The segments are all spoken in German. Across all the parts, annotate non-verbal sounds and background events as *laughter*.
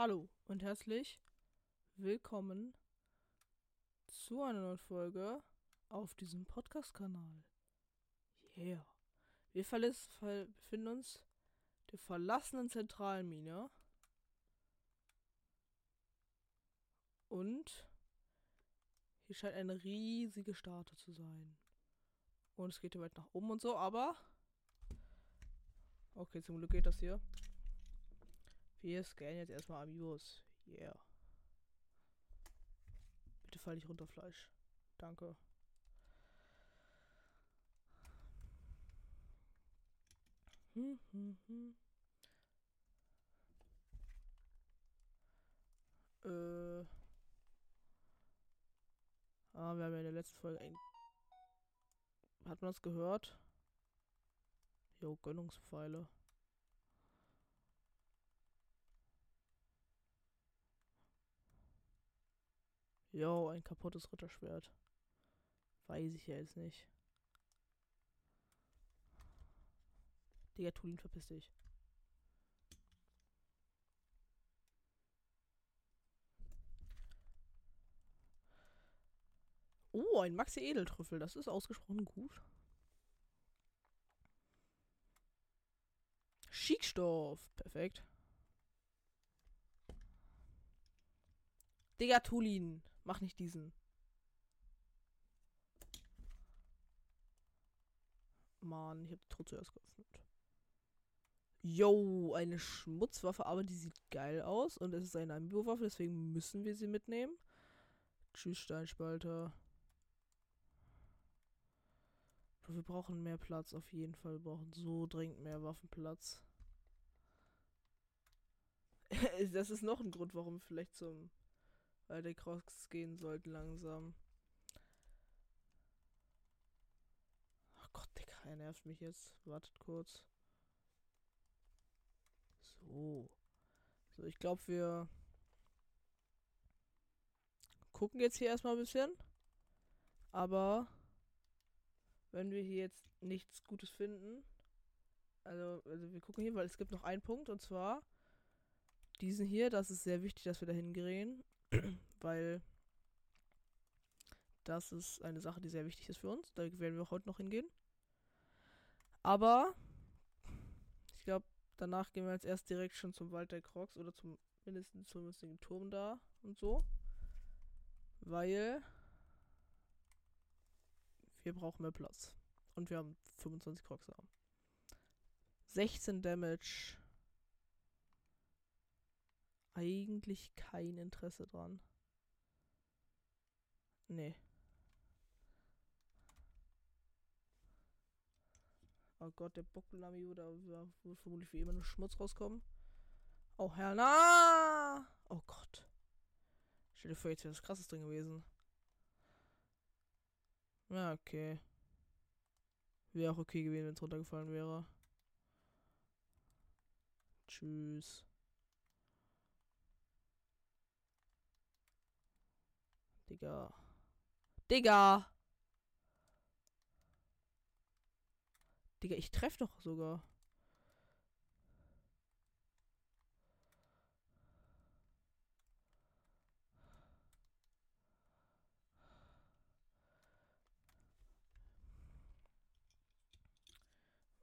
Hallo und herzlich willkommen zu einer neuen Folge auf diesem Podcast-Kanal. Yeah. Wir befinden uns der verlassenen Zentralmine. Und hier scheint eine riesige Statue zu sein. Und es geht hier weit nach oben und so, aber. Okay, zum Glück geht das hier. Wir scannen jetzt erstmal Amiibos. Yeah. Bitte fall nicht runter, Fleisch. Danke. Hm, hm, hm. Äh. Ah, wir haben ja in der letzten Folge ein. Hat man das gehört? Jo, Gönnungspfeile. Jo, ein kaputtes Ritterschwert. Weiß ich ja jetzt nicht. Digga, Tulin, verpiss dich. Oh, ein Maxi Edeltrüffel. Das ist ausgesprochen gut. Schickstoff. Perfekt. Digga, Tulin. Mach nicht diesen. Mann, ich hab die Truhe zuerst geöffnet. Yo, eine Schmutzwaffe, aber die sieht geil aus. Und es ist eine Amiibo-Waffe, deswegen müssen wir sie mitnehmen. Tschüss, Steinspalter. Wir brauchen mehr Platz, auf jeden Fall. Wir brauchen so dringend mehr Waffenplatz. *laughs* das ist noch ein Grund, warum wir vielleicht zum weil der Crocs gehen sollten langsam. Ach Gott, Digga, er nervt mich jetzt. Wartet kurz. So. So, ich glaube, wir gucken jetzt hier erstmal ein bisschen. Aber wenn wir hier jetzt nichts Gutes finden, also, also wir gucken hier, weil es gibt noch einen Punkt und zwar diesen hier. Das ist sehr wichtig, dass wir da hingehen *clears throat* weil das ist eine Sache, die sehr wichtig ist für uns. Da werden wir heute noch hingehen. Aber ich glaube, danach gehen wir jetzt erst direkt schon zum Wald der Crocs oder zum mindestens zum Turm da und so. Weil wir brauchen mehr Platz. Und wir haben 25 Crocs da. 16 Damage eigentlich kein Interesse dran. Nee. Oh Gott, der Bockelami, da wird vermutlich wie immer nur Schmutz rauskommen. Oh Herr, na! Oh Gott. Stell dir vor, jetzt wäre das krasses drin gewesen. Ja, okay. Wäre auch okay gewesen, wenn es runtergefallen wäre. Tschüss. Digga. Digga! Digga, ich treff doch sogar.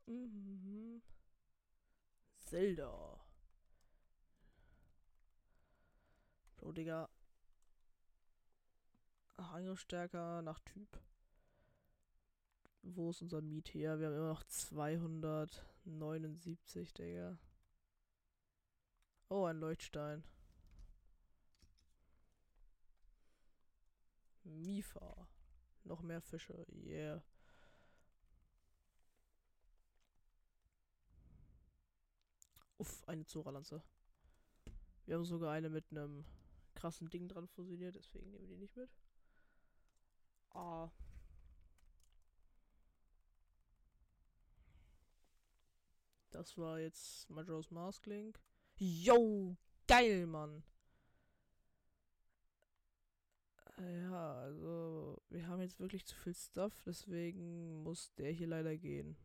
Mhm. Zelda. Bro, Digga. Ach, Angriffsstärker nach Typ. Wo ist unser Miet her? Wir haben immer noch 279, Digga. Oh, ein Leuchtstein. Mifa. Noch mehr Fische. Yeah. Uff, eine Zora-Lanze. Wir haben sogar eine mit einem krassen Ding dran fusioniert, deswegen nehmen wir die nicht mit. Ah. Das war jetzt Majora's Mask Link. Yo, geil, Mann. Ja, also wir haben jetzt wirklich zu viel Stuff, deswegen muss der hier leider gehen.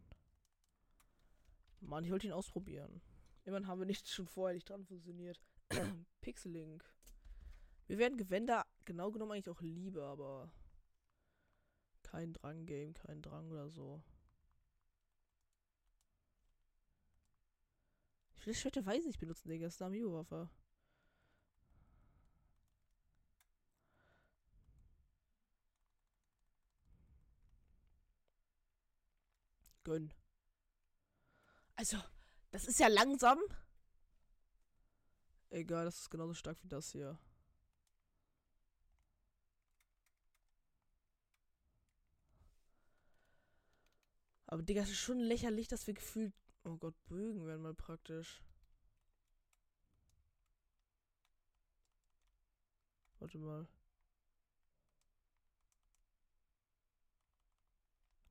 Mann, ich wollte ihn ausprobieren. Immerhin haben wir nicht schon vorher nicht dran fusioniert. *clears throat* Pixelink. Wir werden Gewänder genau genommen eigentlich auch lieber, aber kein Drang-Game, kein Drang oder so. Ich will das Schwert der Weise nicht benutzen, Digga. Das ist eine Amiibo-Waffe. Gönn. Also, das ist ja langsam. Egal, das ist genauso stark wie das hier. Aber Digga, es ist schon lächerlich, dass wir gefühlt. Oh Gott, Bögen werden mal praktisch. Warte mal.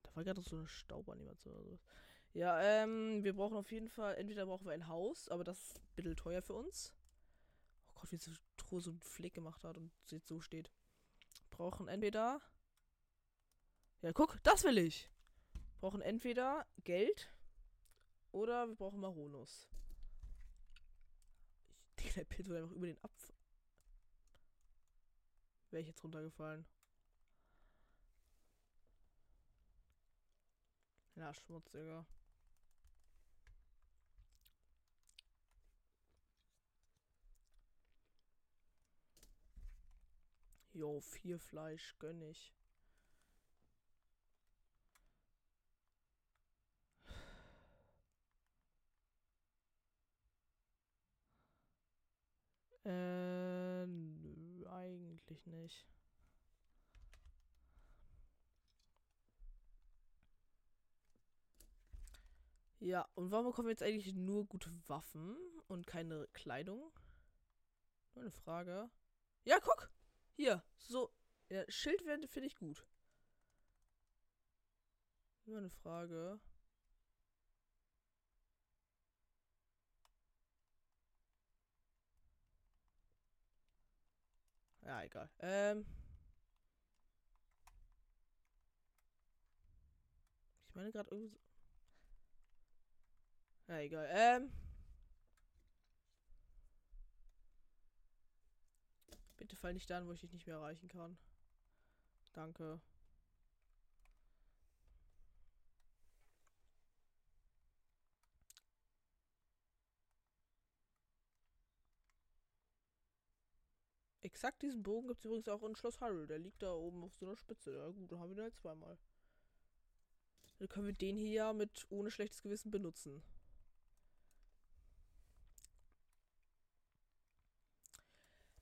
Da war gerade so eine Staubanimation oder so. Ja, ähm, wir brauchen auf jeden Fall, entweder brauchen wir ein Haus, aber das ist ein bisschen teuer für uns. Oh Gott, wie diese Truhe so einen Flick gemacht hat und jetzt so steht. Brauchen entweder. Ja, guck, das will ich. Brauchen entweder Geld oder wir brauchen Maronus. Ich, *laughs* der Pilz wird einfach über den Apfel. Wäre ich jetzt runtergefallen. Ja, schmutziger. Jo, vier Fleisch gönn ich. Äh, nö, eigentlich nicht. Ja, und warum bekommen wir jetzt eigentlich nur gute Waffen und keine Kleidung? Nur eine Frage. Ja, guck! Hier, so. Ja, Schild finde ich gut. Nur eine Frage. Ja, egal. Ähm. Ich meine gerade irgendwie so. Ja, egal. Ähm. Bitte fall nicht da, wo ich dich nicht mehr erreichen kann. Danke. Exakt diesen Bogen gibt es übrigens auch in Schloss Hyrule. Der liegt da oben auf so einer Spitze. Ja gut, dann haben wir den halt zweimal. Dann können wir den hier ja mit ohne schlechtes Gewissen benutzen.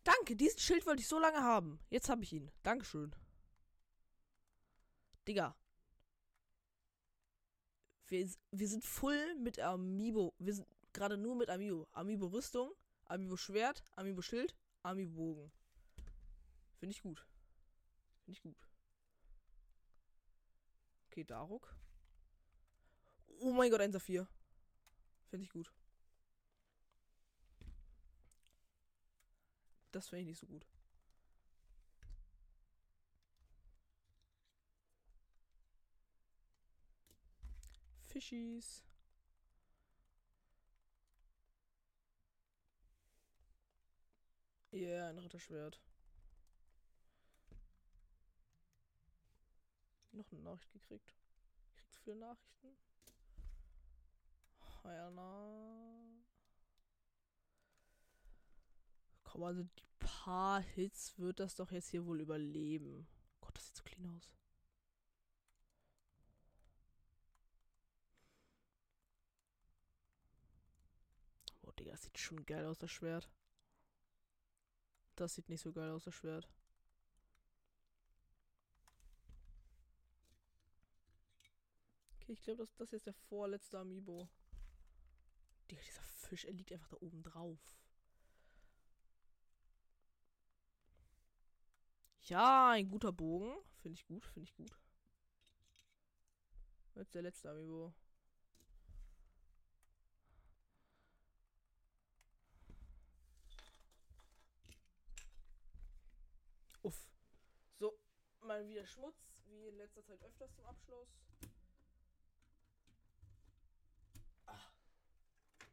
Danke, diesen Schild wollte ich so lange haben. Jetzt habe ich ihn. Dankeschön. Digga. Wir, wir sind voll mit Amiibo. Wir sind gerade nur mit Amiibo. Amiibo Rüstung, Amiibo Schwert, Amiibo Schild, Amiibo Bogen. Finde ich gut. Finde ich gut. Okay, Daruk. Oh mein Gott, ein Saphir. Finde ich gut. Das finde ich nicht so gut. Fischies. Ja, yeah, ein Ritterschwert. Noch eine Nachricht gekriegt. Kriegt viele Nachrichten. Ja, na. Komm, also die paar Hits wird das doch jetzt hier wohl überleben. Gott, das sieht so clean aus. Oh, Digga, das sieht schon geil aus, das Schwert. Das sieht nicht so geil aus, das Schwert. Okay, ich glaube, das, das ist der vorletzte Amiibo. Digga, dieser Fisch, er liegt einfach da oben drauf. Ja, ein guter Bogen. Finde ich gut, finde ich gut. Jetzt der letzte Amiibo. Uff. So, mal wieder Schmutz, wie in letzter Zeit öfters zum Abschluss. Ah.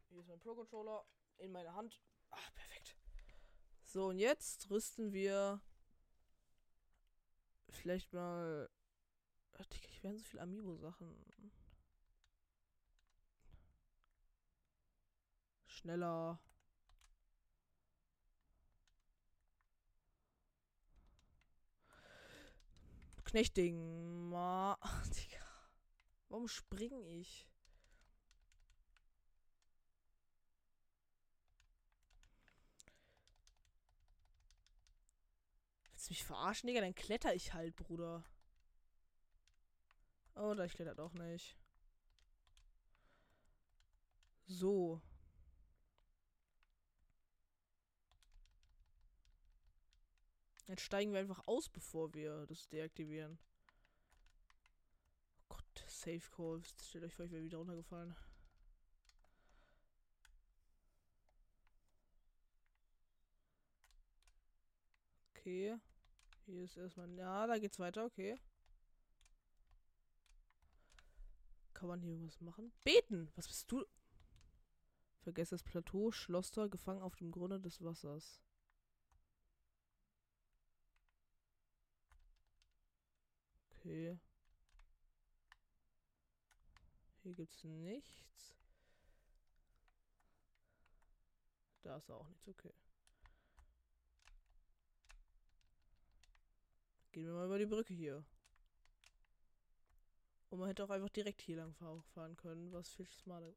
Hier ist mein Pro-Controller in meiner Hand. Ah, perfekt. So, und jetzt rüsten wir vielleicht mal. Ach, Digga, ich werden so viele Amiibo-Sachen. Schneller. Knechting. Ma. *laughs* Warum spring ich? Willst du mich verarschen, Digga? Dann kletter ich halt, Bruder. Da ich klettert auch nicht. So. Jetzt steigen wir einfach aus, bevor wir das deaktivieren. Oh Gott, Safe Call. Stellt euch vor, ich wäre wieder runtergefallen. Okay. Hier ist erstmal. Ja, da geht's weiter, okay. Kann man hier was machen? Beten! Was bist du? Vergesst das Plateau, Schlosser, gefangen auf dem Grunde des Wassers. Okay. Hier gibt's nichts. Da ist auch nichts, okay. Gehen wir mal über die Brücke hier. Und man hätte auch einfach direkt hier lang fahren können, was viel smarter.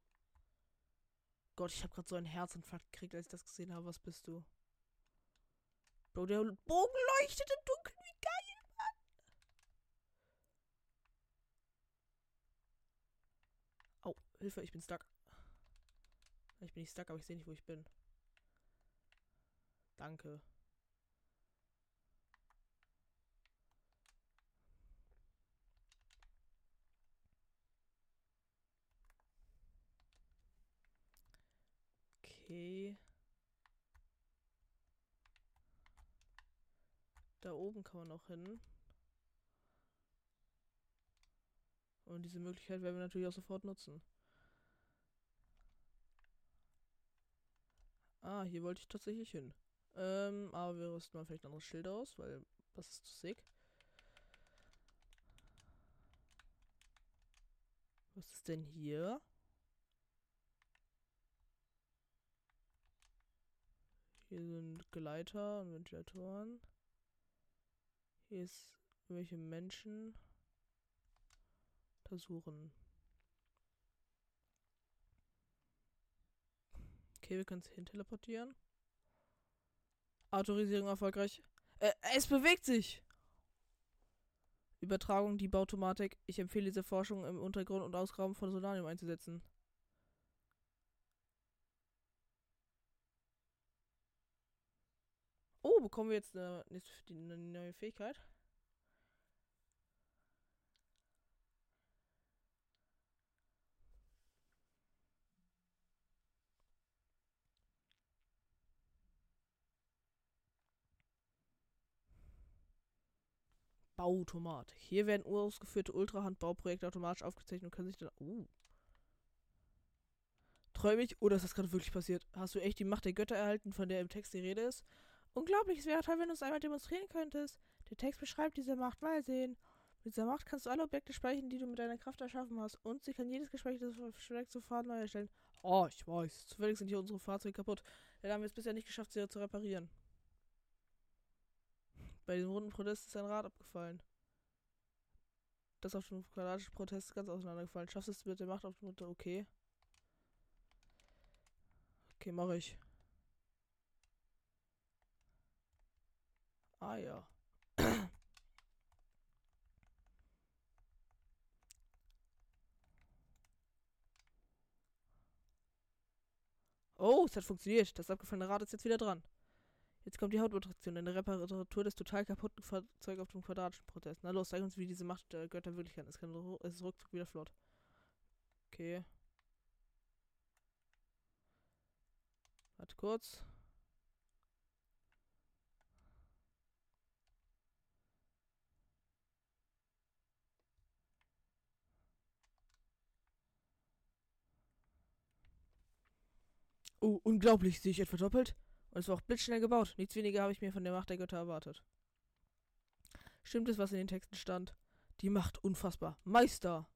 Gott, ich habe gerade so einen Herzinfarkt gekriegt, als ich das gesehen habe. Was bist du? Bro, der Bogen leuchtet im Dunkeln. Wie geil, Mann. Au, Hilfe, ich bin stuck. Ich bin nicht stuck, aber ich sehe nicht, wo ich bin. Danke. Okay. Da oben kann man auch hin. Und diese Möglichkeit werden wir natürlich auch sofort nutzen. Ah, hier wollte ich tatsächlich hin. Ähm, aber wir rüsten mal vielleicht ein anderes Schild aus, weil das ist zu sick. Was ist denn hier? Hier sind Gleiter und Ventilatoren. Hier ist welche Menschen untersuchen. Okay, wir können es hin teleportieren. Autorisierung erfolgreich. Äh, es bewegt sich! Übertragung, die Bautomatik. Ich empfehle diese Forschung im Untergrund und Ausgraben von Solanium einzusetzen. Oh, bekommen wir jetzt eine, eine neue Fähigkeit? Bauautomat. Hier werden urausgeführte Ultrahand-Bauprojekte automatisch aufgezeichnet und können sich dann. Uh. Träume ich? Oder ist das gerade wirklich passiert? Hast du echt die Macht der Götter erhalten, von der im Text die Rede ist? Unglaublich, es wäre toll, wenn du es einmal demonstrieren könntest. Der Text beschreibt diese Macht. Mal sehen. Mit dieser Macht kannst du alle Objekte speichern, die du mit deiner Kraft erschaffen hast. Und sie kann jedes Gespräch des Verstecks sofort neu erstellen. Oh, ich weiß. Zufällig sind hier unsere Fahrzeuge kaputt. Ja, haben wir es bisher nicht geschafft, sie zu reparieren. Bei diesem runden Protest ist ein Rad abgefallen. Das auf dem quadratischen Protest ganz auseinandergefallen. Schaffst du es mit der Macht auf dem Mutter? Okay. Okay, mache ich. Ah ja. *coughs* Oh, es hat funktioniert. Das abgefallene Rad ist jetzt wieder dran. Jetzt kommt die Hauptattraktion, eine Reparatur des total kaputten Fahrzeugs auf dem quadratischen Protest. Na los, zeig uns, wie diese Macht der Götter wirklich kann. Es, kann es ist ruckzuck wieder flott. Okay. Warte kurz. Oh, unglaublich. Sehe ich etwa doppelt? Und es war auch blitzschnell gebaut. Nichts weniger habe ich mir von der Macht der Götter erwartet. Stimmt es, was in den Texten stand? Die Macht unfassbar. Meister!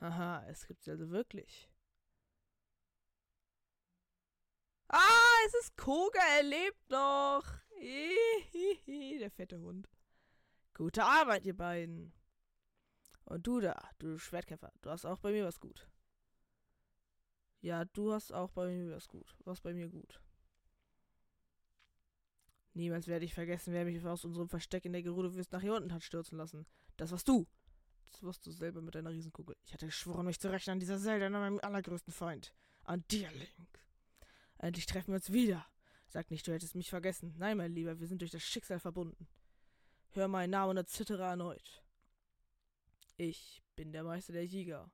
Haha, es gibt sie also wirklich. Ah, es ist Koga, er lebt noch. Der fette Hund. Gute Arbeit, ihr beiden. Und du da, du Schwertkämpfer, du hast auch bei mir was gut. Ja, du hast auch bei mir was gut. Was bei mir gut. Niemals werde ich vergessen, wer mich aus unserem Versteck in der Gerudo-Wüste nach hier unten hat stürzen lassen. Das warst du. Das warst du selber mit deiner Riesenkugel. Ich hatte geschworen, mich zu rächen an dieser Zelda, an meinem allergrößten Feind. An dir, Link. Endlich treffen wir uns wieder. Sag nicht, du hättest mich vergessen. Nein, mein Lieber, wir sind durch das Schicksal verbunden. Hör meinen Namen und erzittere erneut. Ich bin der Meister der Jäger.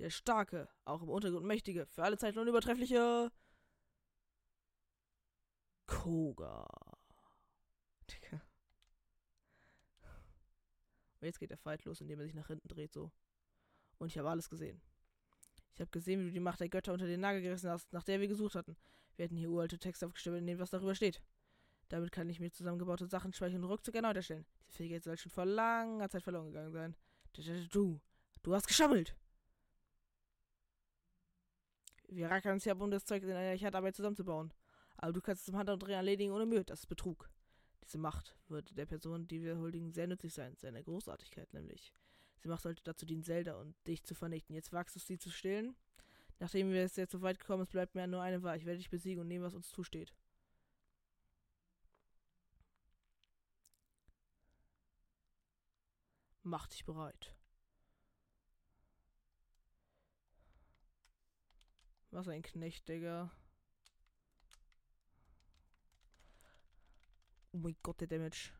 Der Starke, auch im Untergrund Mächtige, für alle Zeiten unübertreffliche Koga. Und jetzt geht der Fight los, indem er sich nach hinten dreht, so. Und ich habe alles gesehen. Ich habe gesehen, wie du die Macht der Götter unter den Nagel gerissen hast, nach der wir gesucht hatten. Wir hätten hier uralte Texte aufgestellt, in denen was darüber steht. Damit kann ich mir zusammengebaute Sachen speichern und ruckzuck erneut erstellen. Diese Fähigkeit soll schon vor langer Zeit verloren gegangen sein. Du, du hast geschammelt! Wir rackern uns ja um das Zeug in einer Handarbeit zusammenzubauen. Aber du kannst es zum Handumdrehen erledigen ohne Mühe. Das ist Betrug. Diese Macht würde der Person, die wir huldigen, sehr nützlich sein. Seine Großartigkeit nämlich. Diese Macht sollte dazu dienen, Zelda und dich zu vernichten. Jetzt wagst du es, sie zu stillen? Nachdem wir es jetzt so weit gekommen sind, bleibt mir nur eine Wahl. Ich werde dich besiegen und nehmen, was uns zusteht. Mach dich bereit. Was ein Knecht, Digga. Oh mein Gott, der Damage.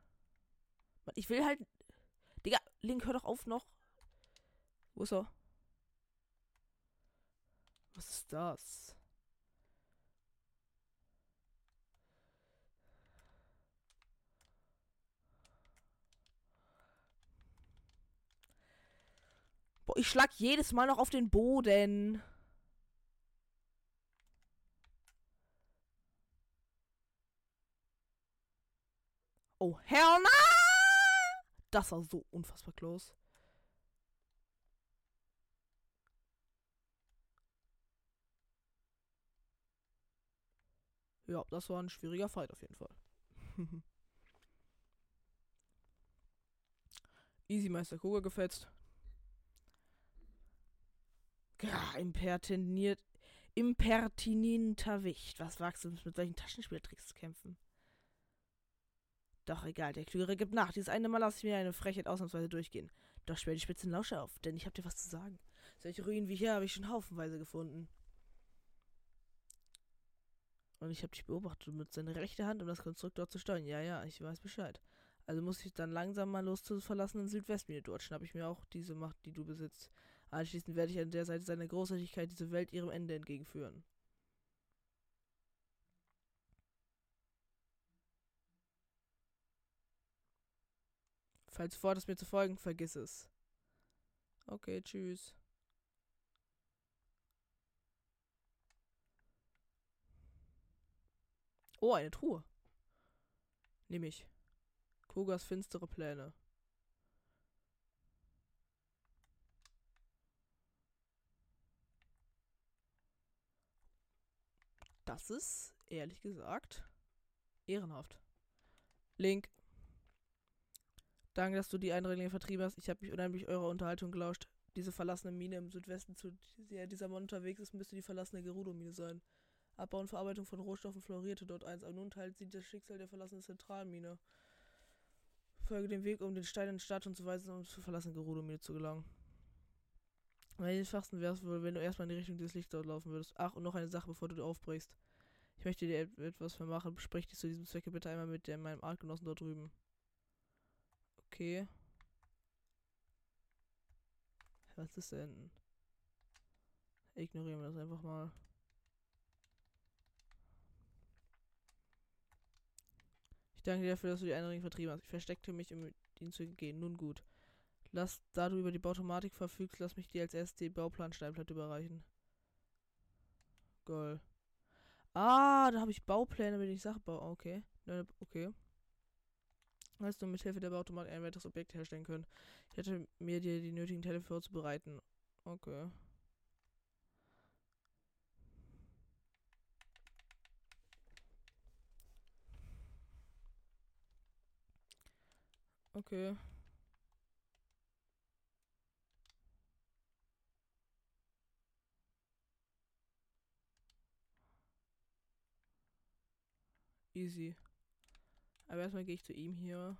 Ich will halt. Digga, Link, hör doch auf noch. Wo ist er? Was ist das? Boah, ich schlag jedes Mal noch auf den Boden. Oh, hell no! Das war so unfassbar close. Ja, das war ein schwieriger Fight auf jeden Fall. *laughs* Easy Meister Koga gefetzt. Ja, impertiniert, impertinenter Wicht. Was wagst du mit solchen Taschenspieltricks zu kämpfen? Doch egal, der Klügere gibt nach. Dieses eine Mal lasse ich mir eine Frechheit ausnahmsweise durchgehen. Doch sperr die spitzen Lausche auf, denn ich hab dir was zu sagen. Solche Ruinen wie hier habe ich schon haufenweise gefunden. Und ich habe dich beobachtet mit seiner rechten Hand, um das Konstrukt dort zu steuern. Ja, ja, ich weiß Bescheid. Also muss ich dann langsam mal los zur verlassenen Südwestmine. Dort schnapp ich mir auch diese Macht, die du besitzt. Anschließend werde ich an der Seite seiner Großartigkeit diese Welt ihrem Ende entgegenführen. Falls du vorhast, mir zu folgen, vergiss es. Okay, tschüss. Oh, eine Truhe. Nehme ich. Kogas finstere Pläne. Das ist, ehrlich gesagt, ehrenhaft. Link. Danke, dass du die Eindringlinge vertrieben hast. Ich habe mich unheimlich eurer Unterhaltung gelauscht. Diese verlassene Mine im Südwesten, zu der dieser Mann unterwegs ist, müsste die verlassene Gerudo-Mine sein. Abbau und Verarbeitung von Rohstoffen florierte dort eins, aber nun teilt sie das Schicksal der verlassenen Zentralmine. Folge dem Weg, um den steinernen Statuen zu weisen, um zur verlassenen Gerudo-Mine zu gelangen. Am einfachsten wäre es wohl, wenn du erstmal in die Richtung des Lichts dort laufen würdest. Ach, und noch eine Sache, bevor du aufbrichst. Ich möchte dir etwas vermachen. Besprech dich zu diesem Zwecke bitte einmal mit meinem Artgenossen dort drüben. Okay. Was ist denn? Ignorieren wir das einfach mal. Ich danke dir dafür, dass du die Einrichtung vertrieben hast. Ich versteckte mich, um ihn zu gehen. Nun gut. Lass, da du über die Bautomatik verfügst, lass mich dir als erstes die Bauplansteinplatte überreichen. Goal. Ah, da habe ich Baupläne, wenn ich Sachen baue. Okay. Okay. Hast du mit Hilfe der Bauautomatik ein weiteres Objekt herstellen können. Ich hätte mir dir die nötigen Teile vorzubereiten. Okay. Okay. Easy. Aber erstmal gehe ich zu ihm hier.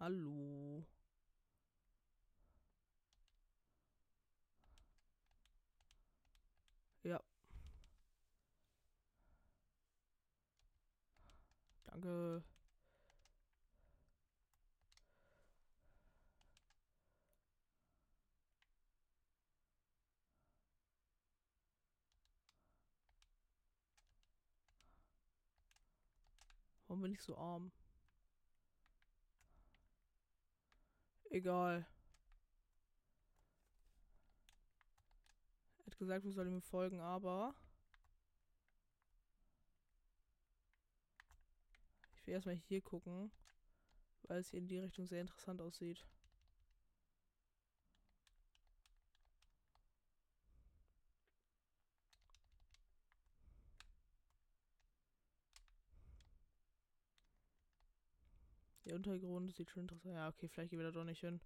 Hallo. Ja. Danke. Warum bin ich so arm? Egal. Er hat gesagt, wir sollen ihm folgen, aber... Ich will erstmal hier gucken, weil es hier in die Richtung sehr interessant aussieht. Der Untergrund sieht schon interessant. Ja, okay, vielleicht gehen wir da doch nicht hin.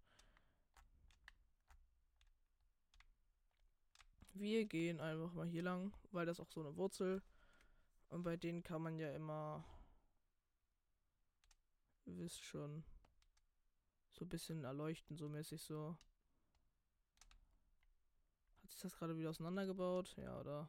Wir gehen einfach mal hier lang, weil das auch so eine Wurzel. Und bei denen kann man ja immer. Ihr wisst schon. So ein bisschen erleuchten, so mäßig so. Hat sich das gerade wieder auseinandergebaut? Ja, oder?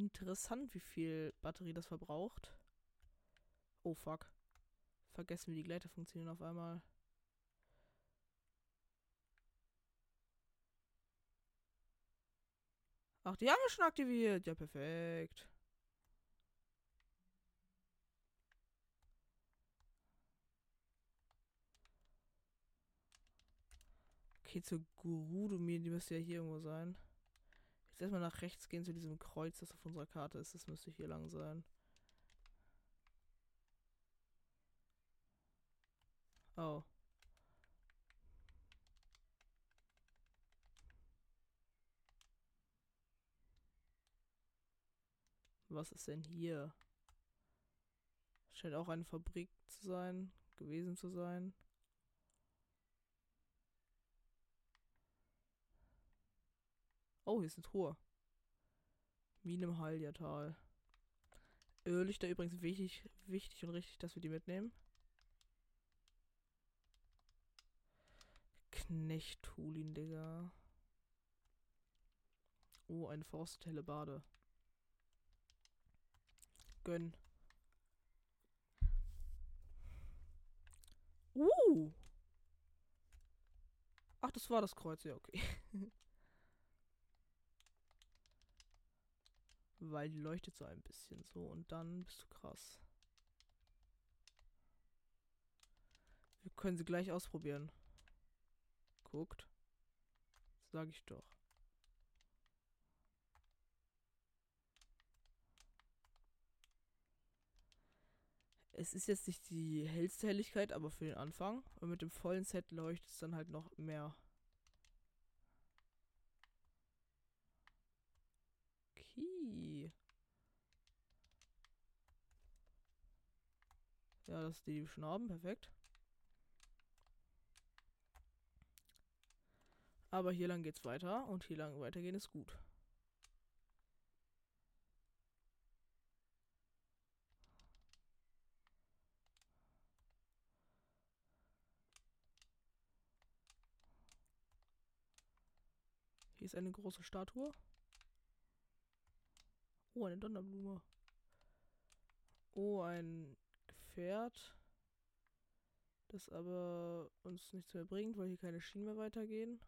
Interessant, wie viel Batterie das verbraucht. Oh fuck. Vergessen, wie die Gleiter funktionieren auf einmal. Ach, die haben wir schon aktiviert. Ja, perfekt. Okay, zur Gurudumir, die müsste ja hier irgendwo sein. Jetzt erstmal nach rechts gehen zu diesem Kreuz, das auf unserer Karte ist. Das müsste hier lang sein. Oh. Was ist denn hier? Scheint auch eine Fabrik zu sein, gewesen zu sein. Oh, hier ist eine Truhe. Mine im Haljatal. Irrlichter übrigens wichtig, wichtig und richtig, dass wir die mitnehmen. Knechthulin, Digga. Oh, eine verrostete Bade. Gönn. Uh! Ach, das war das Kreuz, ja, okay. *laughs* Weil die leuchtet so ein bisschen so und dann bist du krass. Wir können sie gleich ausprobieren. Guckt. Sag ich doch. Es ist jetzt nicht die hellste Helligkeit, aber für den Anfang. Und mit dem vollen Set leuchtet es dann halt noch mehr. Okay. Ja, das ist die, haben. Perfekt. Aber hier lang geht's weiter und hier lang weitergehen ist gut. Hier ist eine große Statue. Oh, eine Donnerblume. Oh, ein Gefährt. Das aber uns nichts mehr bringt, weil hier keine Schienen mehr weitergehen.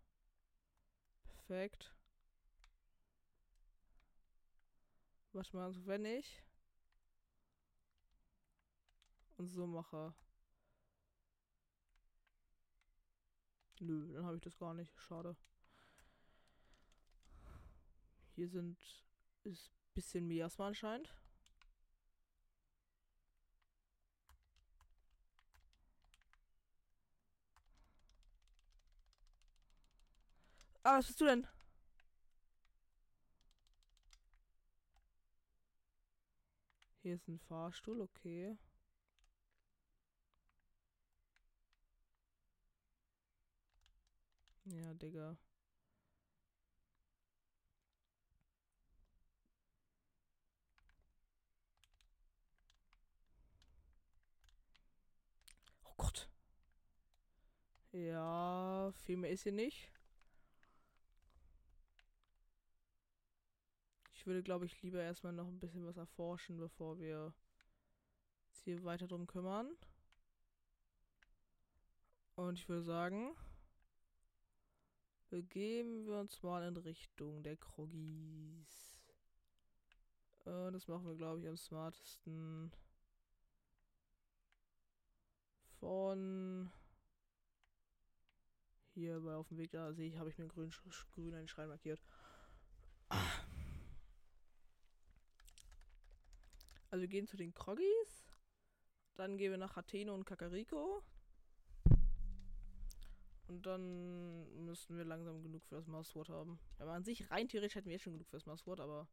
Perfekt. Warte mal, also wenn ich und so mache. Nö, dann habe ich das gar nicht. Schade. Hier sind ist bisschen Miasma anscheinend. Ah, was bist du denn? Hier ist ein Fahrstuhl, okay. Ja, Digga. Oh Gott. Ja, viel mehr ist hier nicht. Ich würde, glaube ich, lieber erstmal noch ein bisschen was erforschen, bevor wir uns hier weiter drum kümmern. Und ich würde sagen, begeben wir uns mal in Richtung der Kroggis. Äh, das machen wir, glaube ich, am smartesten. Von hier bei auf dem Weg da sehe ich, habe ich mir grün, grün einen Schrein markiert. Also wir gehen zu den Kroggis. Dann gehen wir nach Athene und Kakariko. Und dann müssten wir langsam genug für das Mauswort haben. Aber an sich, rein theoretisch hätten wir jetzt schon genug für das Mauswort, aber.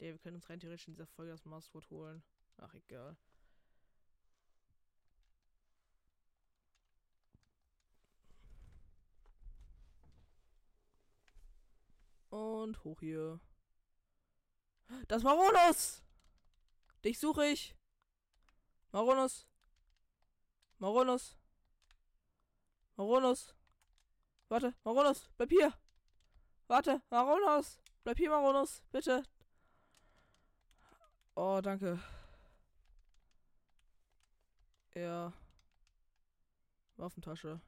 Der, wir können uns rein theoretisch in dieser Folge das Mauswort holen. Ach, egal. Und hoch hier. Das Maronos! Dich suche ich. Maronus. Maronus. Maronus. Warte, Maronus, bleib hier. Warte, Maronus. Bleib hier, Maronus. Bitte. Oh, danke. Ja. Waffentasche.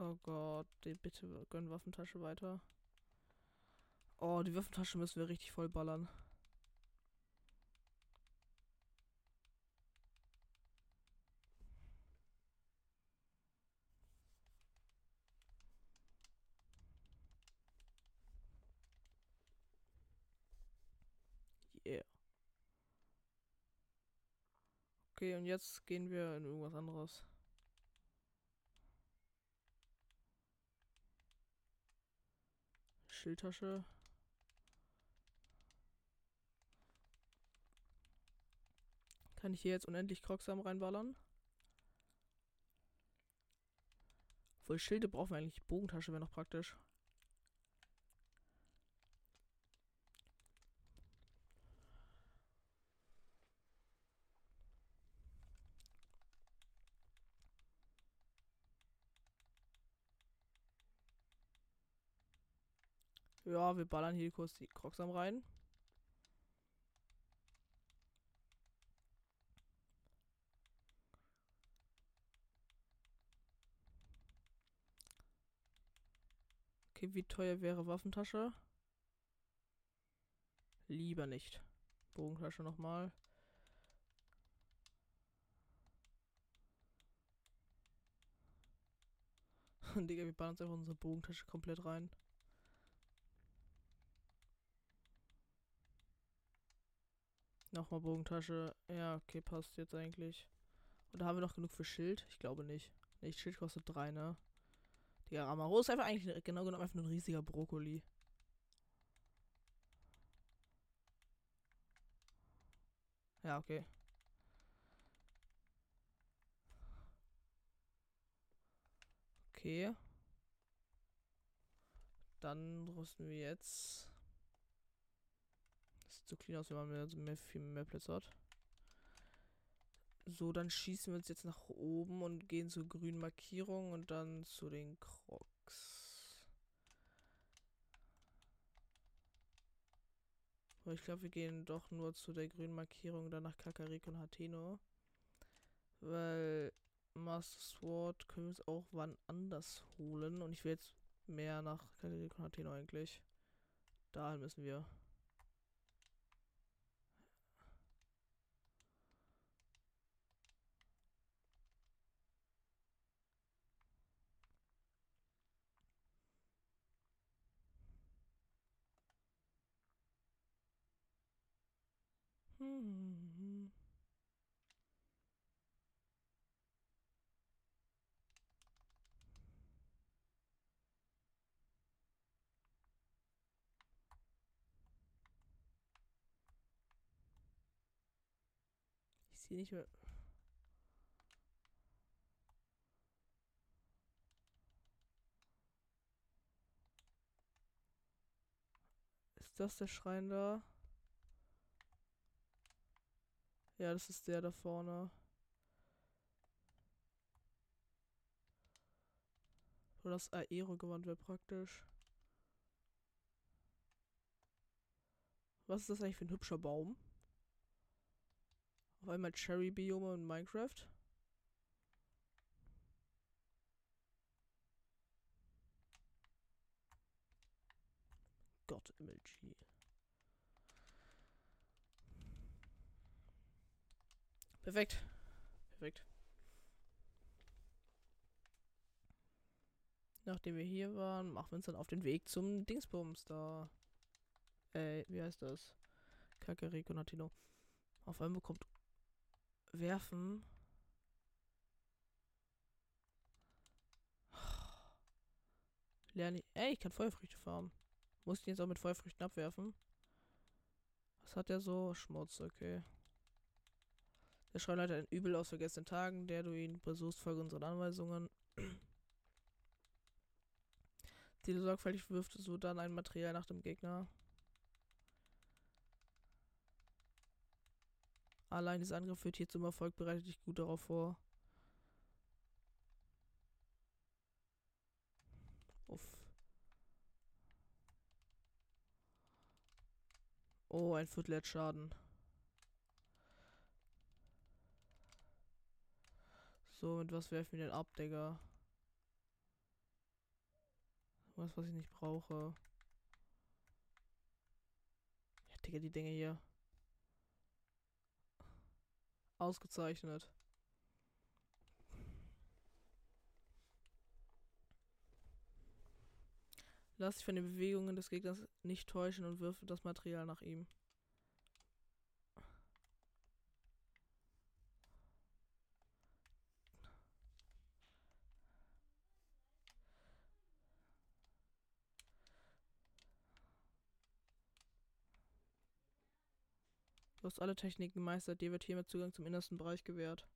Oh Gott, die bitte gönn Waffentasche weiter. Oh, die Waffentasche müssen wir richtig voll ballern. Yeah. Okay, und jetzt gehen wir in irgendwas anderes. Schildtasche. Kann ich hier jetzt unendlich Krocksam reinballern? Obwohl Schilde brauchen wir eigentlich. Bogentasche wäre noch praktisch. Ja, wir ballern hier kurz die Krocksam rein. Okay, wie teuer wäre Waffentasche? Lieber nicht. Bogentasche nochmal. *laughs* Digga, wir ballern uns einfach unsere Bogentasche komplett rein. Nochmal Bogentasche. Ja, okay, passt jetzt eigentlich. Und da haben wir noch genug für Schild? Ich glaube nicht. Nicht, Schild kostet 3, ne? Der Amaro ist einfach eigentlich genau genommen einfach nur ein riesiger Brokkoli. Ja, okay. Okay. Dann rüsten wir jetzt so clean aus, wenn man mehr, mehr, viel mehr Platz hat. So, dann schießen wir uns jetzt nach oben und gehen zur grünen Markierung und dann zu den Crocs. Aber ich glaube, wir gehen doch nur zu der grünen Markierung, dann nach Kakariko und Hateno. Weil Master Sword können wir uns auch wann anders holen. Und ich will jetzt mehr nach Kakariko und Hateno eigentlich. Dahin müssen wir. Hm. Sehe nicht mehr. Ist das der Schrein da? Ja, das ist der da vorne. Oder das Aero-Gewand wäre praktisch. Was ist das eigentlich für ein hübscher Baum? Auf einmal Cherry-Biome in Minecraft. Gott, MLG. Perfekt. Perfekt. Nachdem wir hier waren, machen wir uns dann auf den Weg zum Dingsbums da. Äh, wie heißt das? Kakariko Natino. Auf einmal kommt Werfen. Lerne ich. Ey, ich kann Feuerfrüchte farmen. Muss ich jetzt auch mit Feuerfrüchten abwerfen? Was hat der so? Schmutz, okay. Der Schreiner hat ein Übel aus vergessenen Tagen, der du ihn besuchst, folge unseren Anweisungen. *clears throat* Die du sorgfältig wirft so dann ein Material nach dem Gegner. Allein dieser Angriff führt hier zum Erfolg, bereite dich gut darauf vor. Uff. Oh, ein Viertel Schaden. So, mit was werfen wir denn ab, Digga? Was, was ich nicht brauche. Ja, Digga, die Dinge hier. Ausgezeichnet. Lass dich von den Bewegungen des Gegners nicht täuschen und wirf das Material nach ihm. Hast alle Techniken gemeistert, dir wird hiermit Zugang zum innersten Bereich gewährt.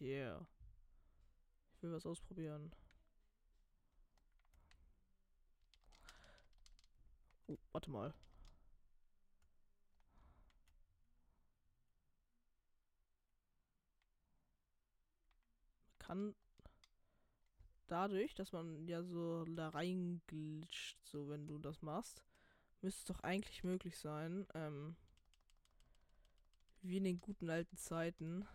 Yeah. Ich will was ausprobieren. Oh, warte mal. Kann dadurch, dass man ja so da reinglitscht, so wenn du das machst, müsste es doch eigentlich möglich sein, ähm, wie in den guten alten Zeiten.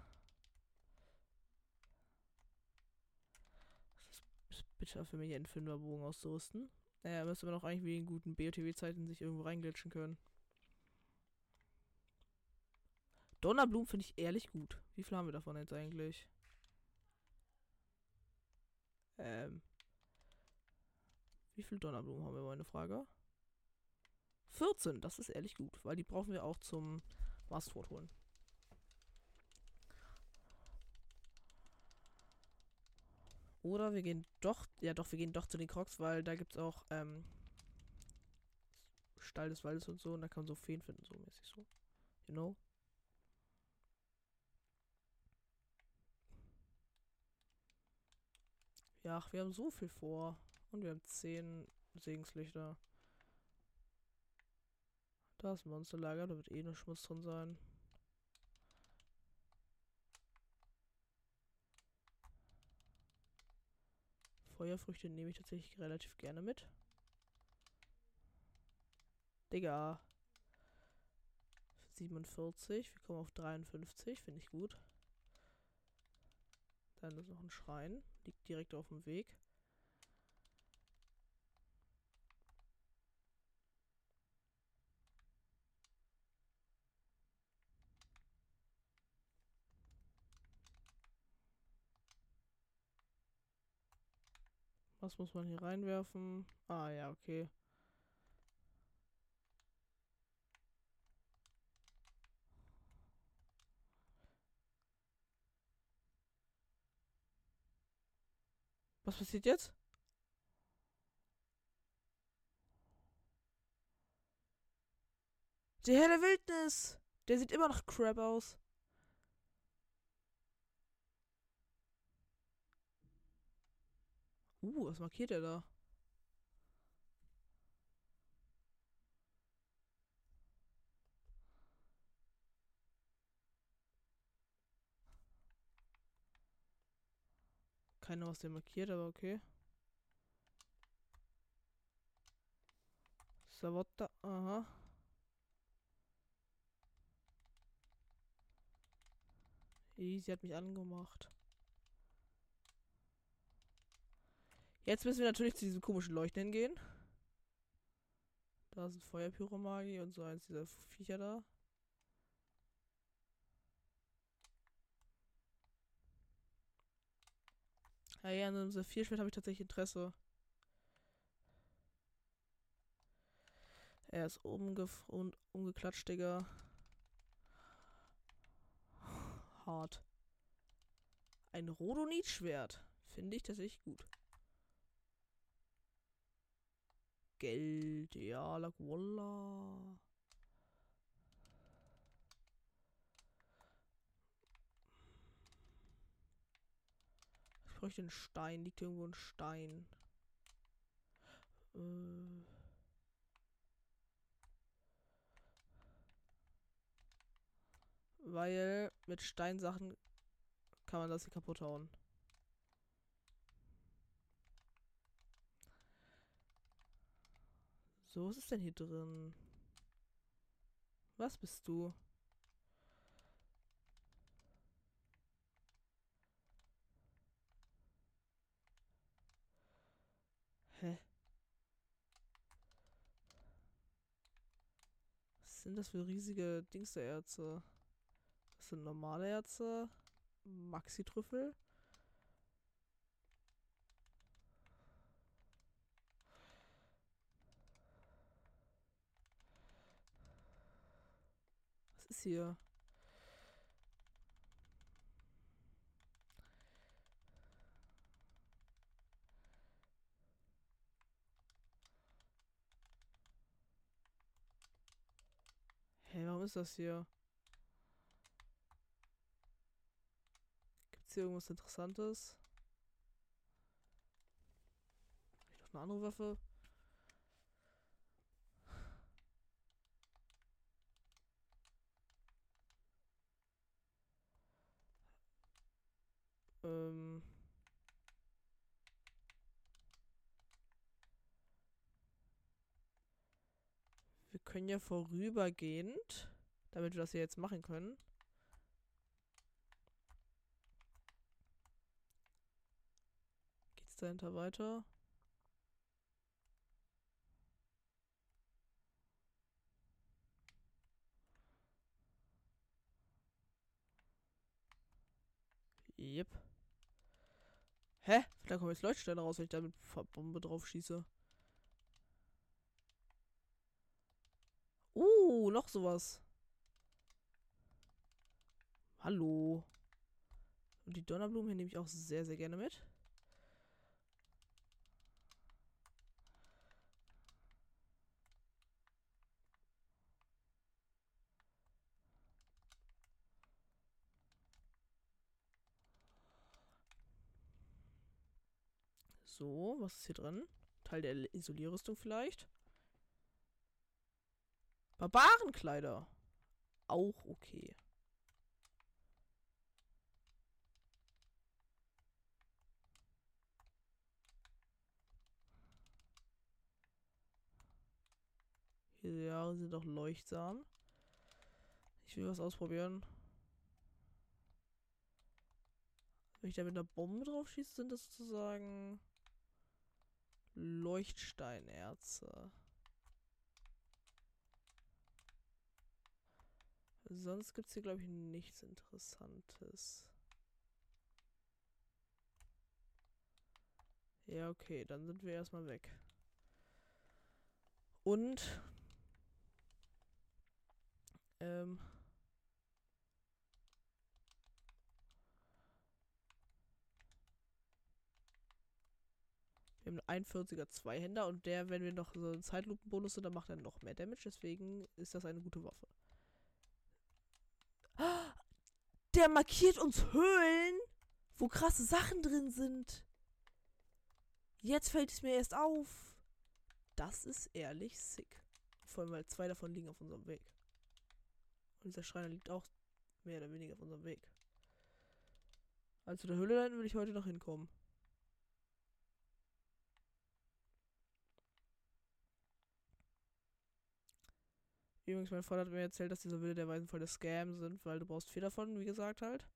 Das ist bitter für mich, einen Fünferbogen auszurüsten. Naja, müsste man auch eigentlich wie in guten BOTW-Zeiten sich irgendwo reinglitschen können. Donnerblumen finde ich ehrlich gut. Wie viel haben wir davon jetzt eigentlich? Ähm. Wie viel Donnerblumen haben wir, meine Frage? 14, das ist ehrlich gut, weil die brauchen wir auch zum Mastwort holen. Oder wir gehen doch, ja doch, wir gehen doch zu den Crocs, weil da gibt es auch ähm, Stall des Waldes und so und da kann man so Feen finden, so mäßig so. You know? Ja, ach, wir haben so viel vor. Und wir haben 10 Segenslichter. Da ist ein Monsterlager, da wird eh nur Schmutz drin sein. Feuerfrüchte nehme ich tatsächlich relativ gerne mit. Digga. 47. Wir kommen auf 53. Finde ich gut. Dann ist noch ein Schrein. Liegt direkt auf dem Weg. Was muss man hier reinwerfen? Ah ja, okay. Was passiert jetzt? Der Herr der Wildnis! Der sieht immer noch crap aus. Uh, was markiert er da? Keiner, was der markiert, aber okay. Savotta, aha. Sie hat mich angemacht. Jetzt müssen wir natürlich zu diesem komischen Leuchten hingehen. Da sind Feuerpyromagie und so eins dieser Viecher da. Ja, ja, an einem Saphirschwert habe ich tatsächlich Interesse. Er ist und umgeklatscht, Digga. Hart. Ein Rodonit-Schwert. Finde ich tatsächlich gut. Geld, ja, la Ich bräuchte einen Stein. Liegt irgendwo ein Stein? Äh. Weil mit Steinsachen kann man das hier kaputt hauen. So, was ist denn hier drin? Was bist du? Hä? Was sind das für riesige Dingsererze? Das sind normale Erze. Maxi-Trüffel. ist hier? Hey, warum ist das hier? Gibt's hier irgendwas Interessantes? Vielleicht noch eine andere Waffe? Ähm wir können ja vorübergehend, damit wir das hier jetzt machen können. Geht's dahinter weiter? Yep. Hä? Da kommen jetzt Leuchtsteine raus, wenn ich da mit Bombe drauf schieße. Uh, noch sowas. Hallo. Und die Donnerblumen hier nehme ich auch sehr, sehr gerne mit. So, was ist hier drin? Teil der Isolierrüstung vielleicht? Barbarenkleider. Auch okay. Diese Jahre sind doch leuchtsam. Ich will was ausprobieren. Wenn ich da mit einer Bombe drauf schieße, sind das sozusagen Leuchtsteinerze. Sonst gibt es hier, glaube ich, nichts Interessantes. Ja, okay, dann sind wir erstmal weg. Und ähm, wir haben einen 41er Zweihänder und der, wenn wir noch so einen Zeitlupenbonus sind, dann macht er noch mehr Damage. Deswegen ist das eine gute Waffe. Der markiert uns Höhlen, wo krasse Sachen drin sind. Jetzt fällt es mir erst auf. Das ist ehrlich sick. Vor allem, weil zwei davon liegen auf unserem Weg. Dieser Schreiner liegt auch mehr oder weniger auf unserem Weg. Also der Höhle will ich heute noch hinkommen. Übrigens, mein Vater hat mir erzählt, dass diese Wille der Weisen voll der Scam sind, weil du brauchst vier davon, wie gesagt halt.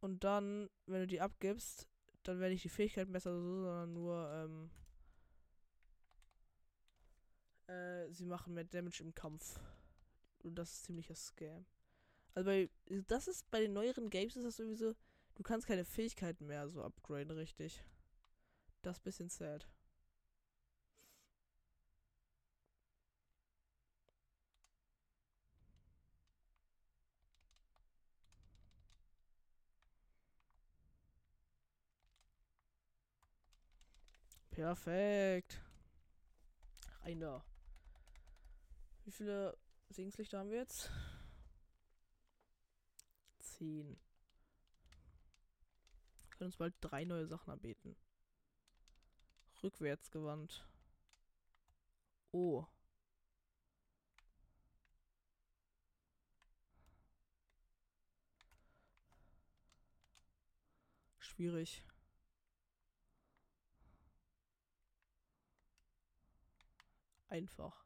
Und dann, wenn du die abgibst, dann werde ich die Fähigkeiten besser so, sondern nur, ähm, äh, sie machen mehr Damage im Kampf. Und das ist ziemlicher Scam. Also bei, das ist, bei den neueren Games ist das sowieso, du kannst keine Fähigkeiten mehr so upgraden, richtig. Das ist ein bisschen sad. Perfekt. Rein da. Wie viele Segenslichter haben wir jetzt? Zehn. Wir können uns bald drei neue Sachen erbeten. Rückwärtsgewandt. Oh. Schwierig. einfach.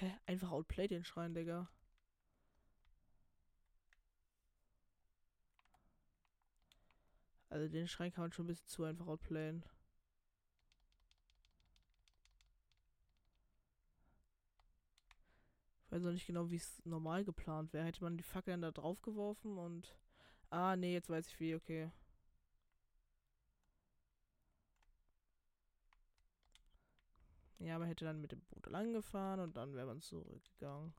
Hä? Einfach outplay den Schrein, Digga. Also den Schrein kann man schon ein bisschen zu einfach outplayen. Ich weiß noch nicht genau, wie es normal geplant wäre. Hätte man die Fackeln da drauf geworfen und... Ah, nee, jetzt weiß ich wie, okay. Ja, man hätte dann mit dem Boot lang gefahren und dann wäre man zurückgegangen.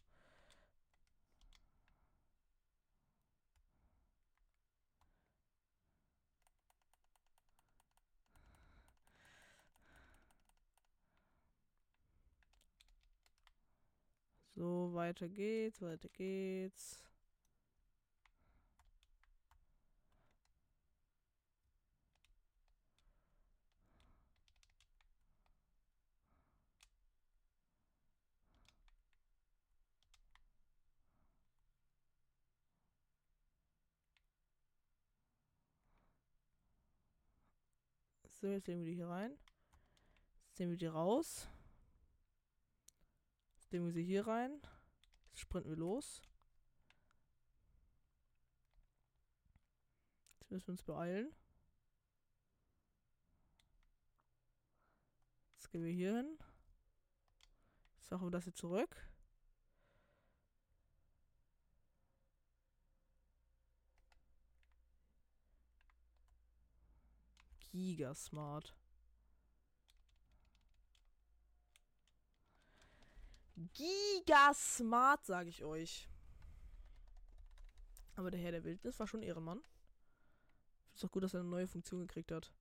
So, weiter geht's, weiter geht's. So, jetzt nehmen wir die hier rein. Jetzt nehmen wir die raus. Nehmen wir sie hier rein. Jetzt sprinten wir los. Jetzt müssen wir uns beeilen. Jetzt gehen wir hier hin. Jetzt machen wir das hier zurück. Gigasmart. Gigasmart, sage ich euch. Aber der Herr der Wildnis war schon Ehrenmann. Ist doch gut, dass er eine neue Funktion gekriegt hat.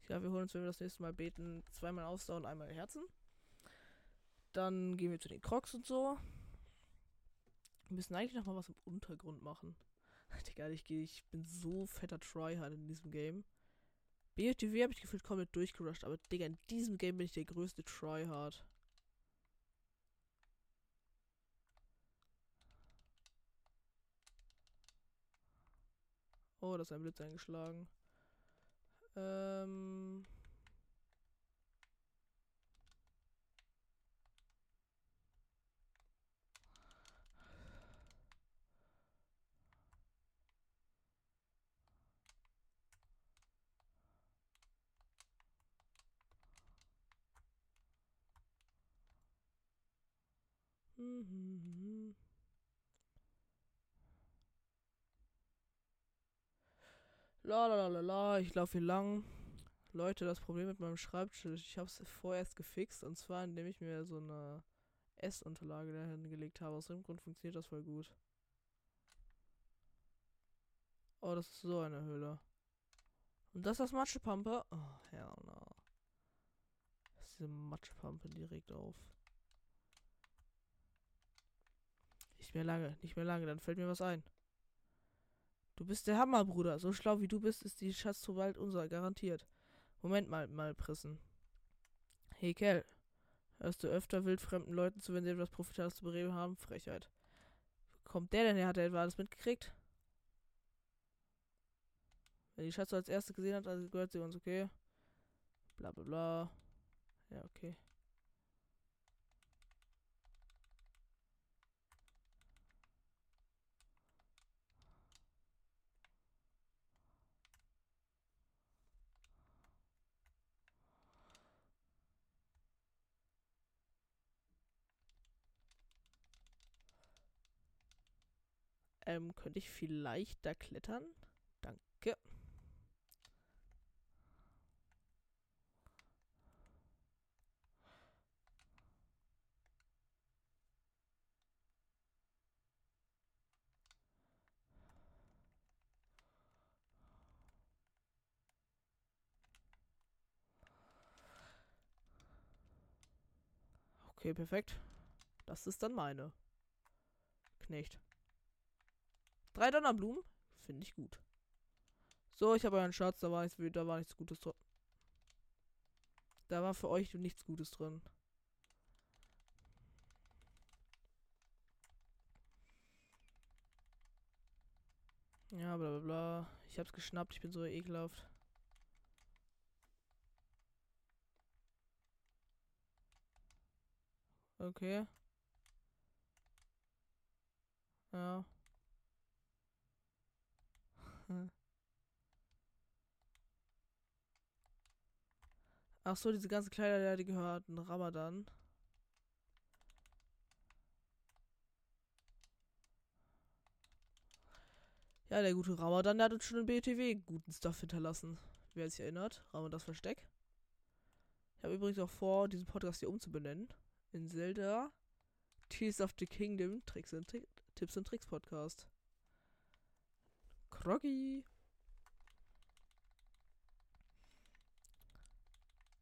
Ich glaube, wir holen uns, wenn wir das nächste Mal beten, zweimal Ausdauer und einmal Herzen. Dann gehen wir zu den Crocs und so. Wir müssen eigentlich nochmal was im Untergrund machen. Digga, ich, ich bin so fetter Tryhard in diesem Game. BFTW habe ich gefühlt komplett durchgerusht, aber Digga, in diesem Game bin ich der größte Tryhard. Oh, da ist ein Blitz eingeschlagen. Ähm. Mhm. La la la la la, ich laufe hier lang. Leute, das Problem mit meinem Schreibtisch, ich habe es vorerst gefixt und zwar indem ich mir so eine S-Unterlage dahin gelegt habe. Aus dem Grund funktioniert das voll gut. Oh, das ist so eine Höhle. Und das ist das Matschepampe? Oh, hell no. Das ist diese Matschepampe direkt auf. Nicht mehr lange, nicht mehr lange, dann fällt mir was ein. Du bist der Hammer, Bruder. So schlau wie du bist, ist die Schatztruhe bald unser, garantiert. Moment mal, mal Prissen. Hey, Kerl. Hörst du öfter wildfremden Leuten zu, wenn sie etwas Profitables zu bereden haben? Frechheit. Kommt der denn her? Hat er etwa alles mitgekriegt? Wenn die Schatz als erste gesehen hat, also gehört sie uns, okay? Bla bla bla. Ja, okay. Ähm, könnte ich vielleicht da klettern? Danke. Okay, perfekt. Das ist dann meine. Knecht. Drei Donnerblumen? Finde ich gut. So, ich habe euren Schatz, da war nichts, da war nichts Gutes drin. Da war für euch nichts Gutes drin. Ja, bla bla bla. Ich hab's geschnappt, ich bin so ekelhaft. Okay. Ja. Hm. Ach so, diese ganzen Kleider, die gehörten Ramadan. Ja, der gute Ramadan, der hat uns schon in BTW guten Stuff hinterlassen. Wer sich erinnert, Ramadans Versteck. Ich habe übrigens auch vor, diesen Podcast hier umzubenennen. In Zelda Tears of the Kingdom Tricks und Tri Tipps und Tricks Podcast. Kroggy.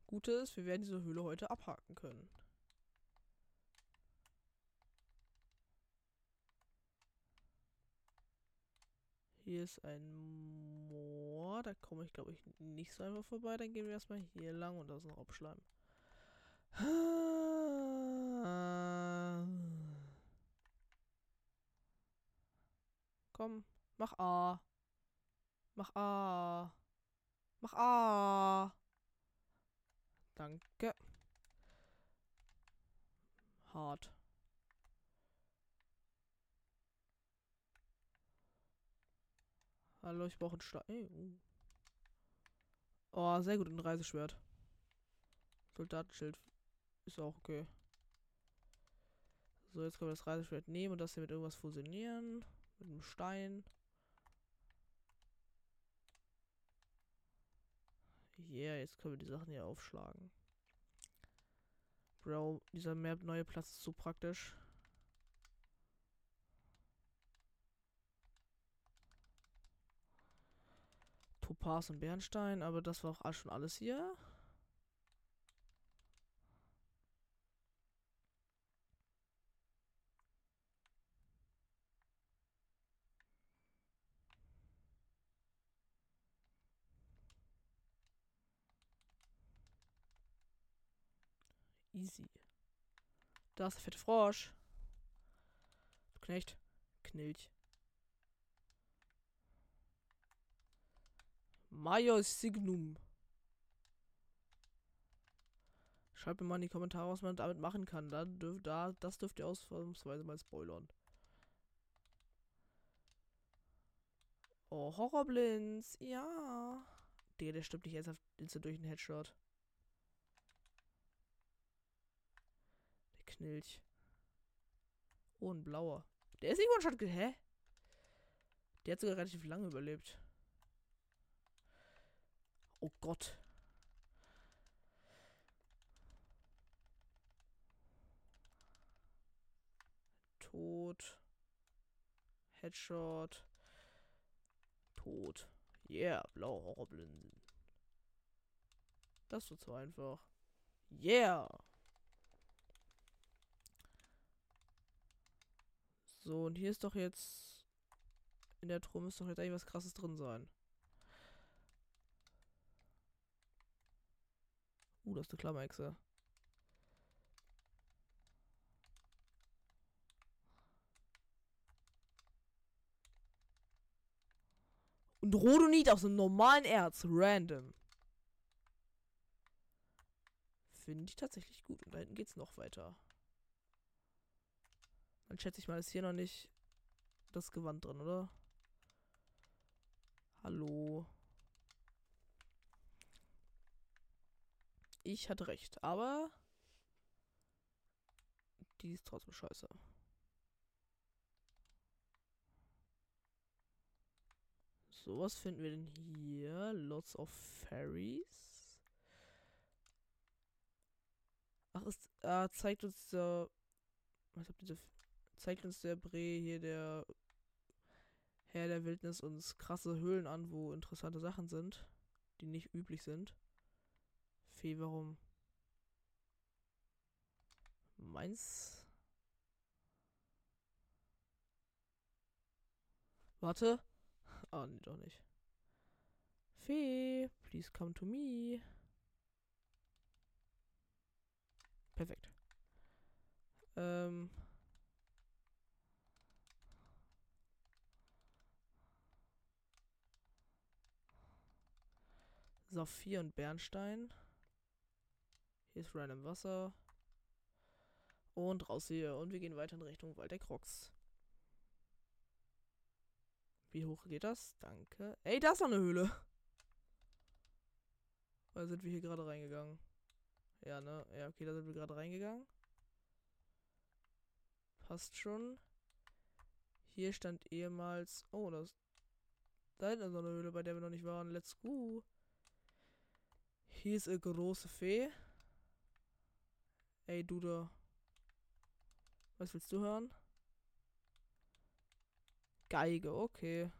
Gutes, wir werden diese Höhle heute abhaken können. Hier ist ein Moor. Da komme ich, glaube ich, nicht so einfach vorbei. Dann gehen wir erstmal hier lang und da ist ein Raubschleim. Komm, mach A. Mach A. Mach A. Danke. Hart. Hallo, ich brauche ein Stein. Oh, sehr gut, ein Reiseschwert. Soldatenschild ist auch okay. So, jetzt können wir das Reiseschwert nehmen und das hier mit irgendwas fusionieren. Mit einem Stein. Yeah, jetzt können wir die Sachen hier aufschlagen. Bro, dieser Map neue Platz ist so praktisch. Topaz und Bernstein, aber das war auch schon alles hier. Easy. Da ist der fette Frosch. Knecht. Knilch. Major Signum. Schreibt mir mal in die Kommentare, was man damit machen kann. Da dürf, da, das dürft ihr ausnahmsweise mal spoilern. Oh, Horrorblinds. Ja. Der, der stirbt nicht ernsthaft durch den Headshot. Knilch. Oh, ein blauer. Der ist nicht One-Shot. Hä? Der hat sogar relativ lange überlebt. Oh Gott. Tot. Headshot. Tot. Yeah, blaue Horrorblinsen. Das wird so einfach. Yeah. So, und hier ist doch jetzt... In der Truhe müsste doch jetzt eigentlich was krasses drin sein. Uh, das ist eine Klammerechse. Und Rodonit aus einem normalen Erz. Random. Finde ich tatsächlich gut. Und da hinten geht es noch weiter. Dann schätze ich mal, ist hier noch nicht das Gewand drin, oder? Hallo. Ich hatte recht, aber die ist trotzdem scheiße. So, was finden wir denn hier? Lots of Fairies. Ach, es äh, zeigt uns der. Was habt ihr zeigt uns der Bre hier, der Herr der Wildnis, uns krasse Höhlen an, wo interessante Sachen sind, die nicht üblich sind. Fee, warum? Meins? Warte. *laughs* Ah, nee, doch nicht. Fee, please come to me. Perfekt. Ähm. Saphir und Bernstein. Hier ist random Wasser. Und raus hier. Und wir gehen weiter in Richtung Wald der Crocs. Wie hoch geht das? Danke. Ey, da ist noch eine Höhle. Oder sind wir hier gerade reingegangen? Ja, ne? Ja, okay, da sind wir gerade reingegangen. Passt schon. Hier stand ehemals... Oh, das... Da ist noch eine Höhle, bei der wir noch nicht waren. Let's go. Hier ist eine große Fee. Ey, du da. Was willst du hören? Geige, okay.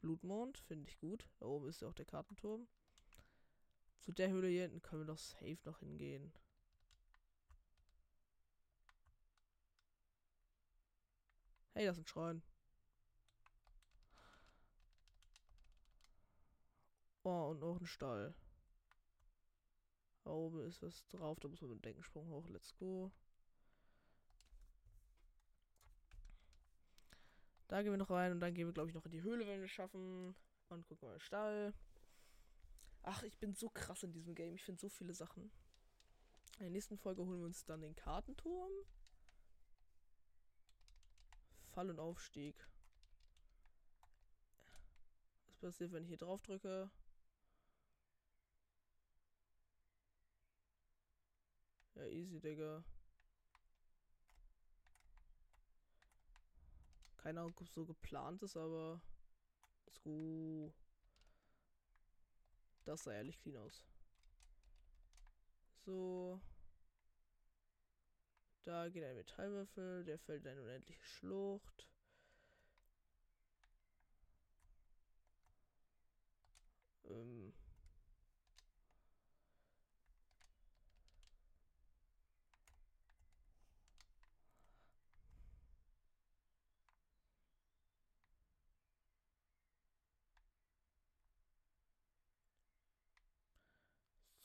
Blutmond, finde ich gut. Da oben ist ja auch der Kartenturm. Zu der Höhle hier hinten können wir doch safe noch hingehen. Hey, das ist ein Schrein. Oh, und noch ein Stall. Da oben ist was drauf, da muss man mit dem Deckensprung hoch. Let's go. Da gehen wir noch rein und dann gehen wir, glaube ich, noch in die Höhle, wenn wir es schaffen. Und gucken mal, Stall. Ach, ich bin so krass in diesem Game. Ich finde so viele Sachen. In der nächsten Folge holen wir uns dann den Kartenturm. Fall und Aufstieg. Was passiert, wenn ich hier drauf drücke? Ja, easy, Digga. Keine Ahnung, ob es so geplant ist, aber. Let's go. Das sah ehrlich clean aus. So. Da geht ein Metallwürfel, der fällt in eine unendliche Schlucht.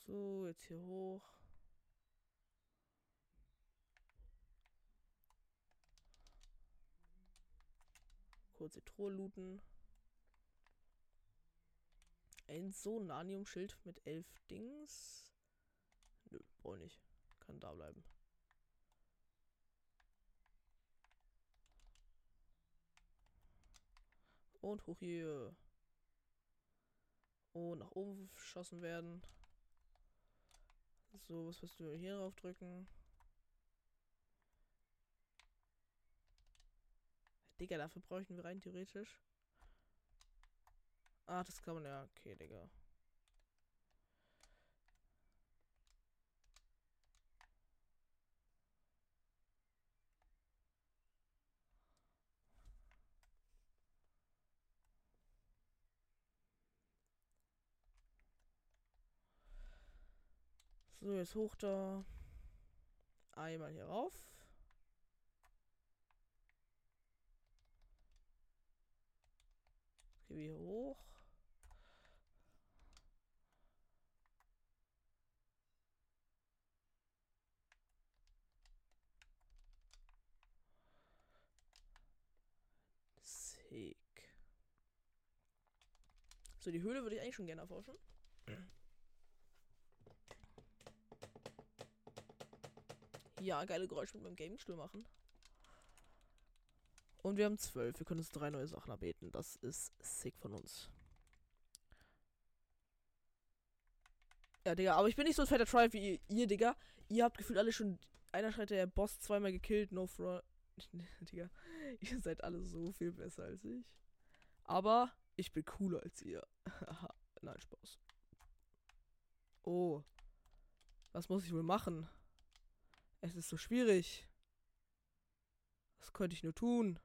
So, jetzt hier hoch. Kurz die Truhe looten. Ein Sonanium-Schild mit elf Dings. Nö, brauch ich. Kann da bleiben. Und hoch hier. Und nach oben geschossen werden. So, was wirst du hier drauf drücken? Digga, dafür bräuchten wir rein theoretisch. Ah, das kann man ja. Okay, Digga. So, jetzt hoch da. Einmal hier rauf. Gehen wir hier hoch. Sick. So, die Höhle würde ich eigentlich schon gerne erforschen. Ja, geile Geräusche mit meinem Gaming-Stuhl machen. Und wir haben zwölf. Wir können uns drei neue Sachen erbeten. Das ist sick von uns. Ja, Digga, aber ich bin nicht so ein fetter Tribe wie ihr, Digga. Ihr habt gefühlt alle schon. Einer schreit der Boss zweimal gekillt, no front. *laughs* Digga, ihr seid alle so viel besser als ich. Aber ich bin cooler als ihr. *laughs* Nein, Spaß. Oh. Was muss ich wohl machen? Es ist so schwierig. Was könnte ich nur tun?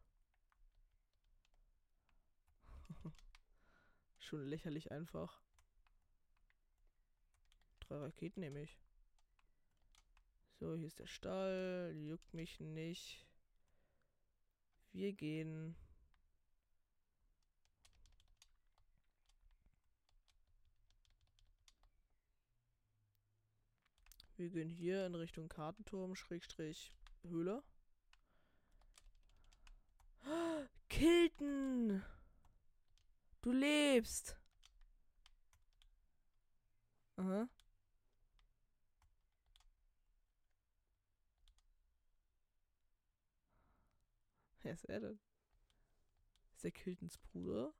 *laughs* Schon lächerlich einfach. Drei Raketen nehme ich. So, hier ist der Stall. Juckt mich nicht. Wir gehen. Wir gehen hier in Richtung Kartenturm, Schrägstrich, Höhle. Kilton! Du lebst! Aha. Wer ist er denn? Ist der Kiltons Bruder?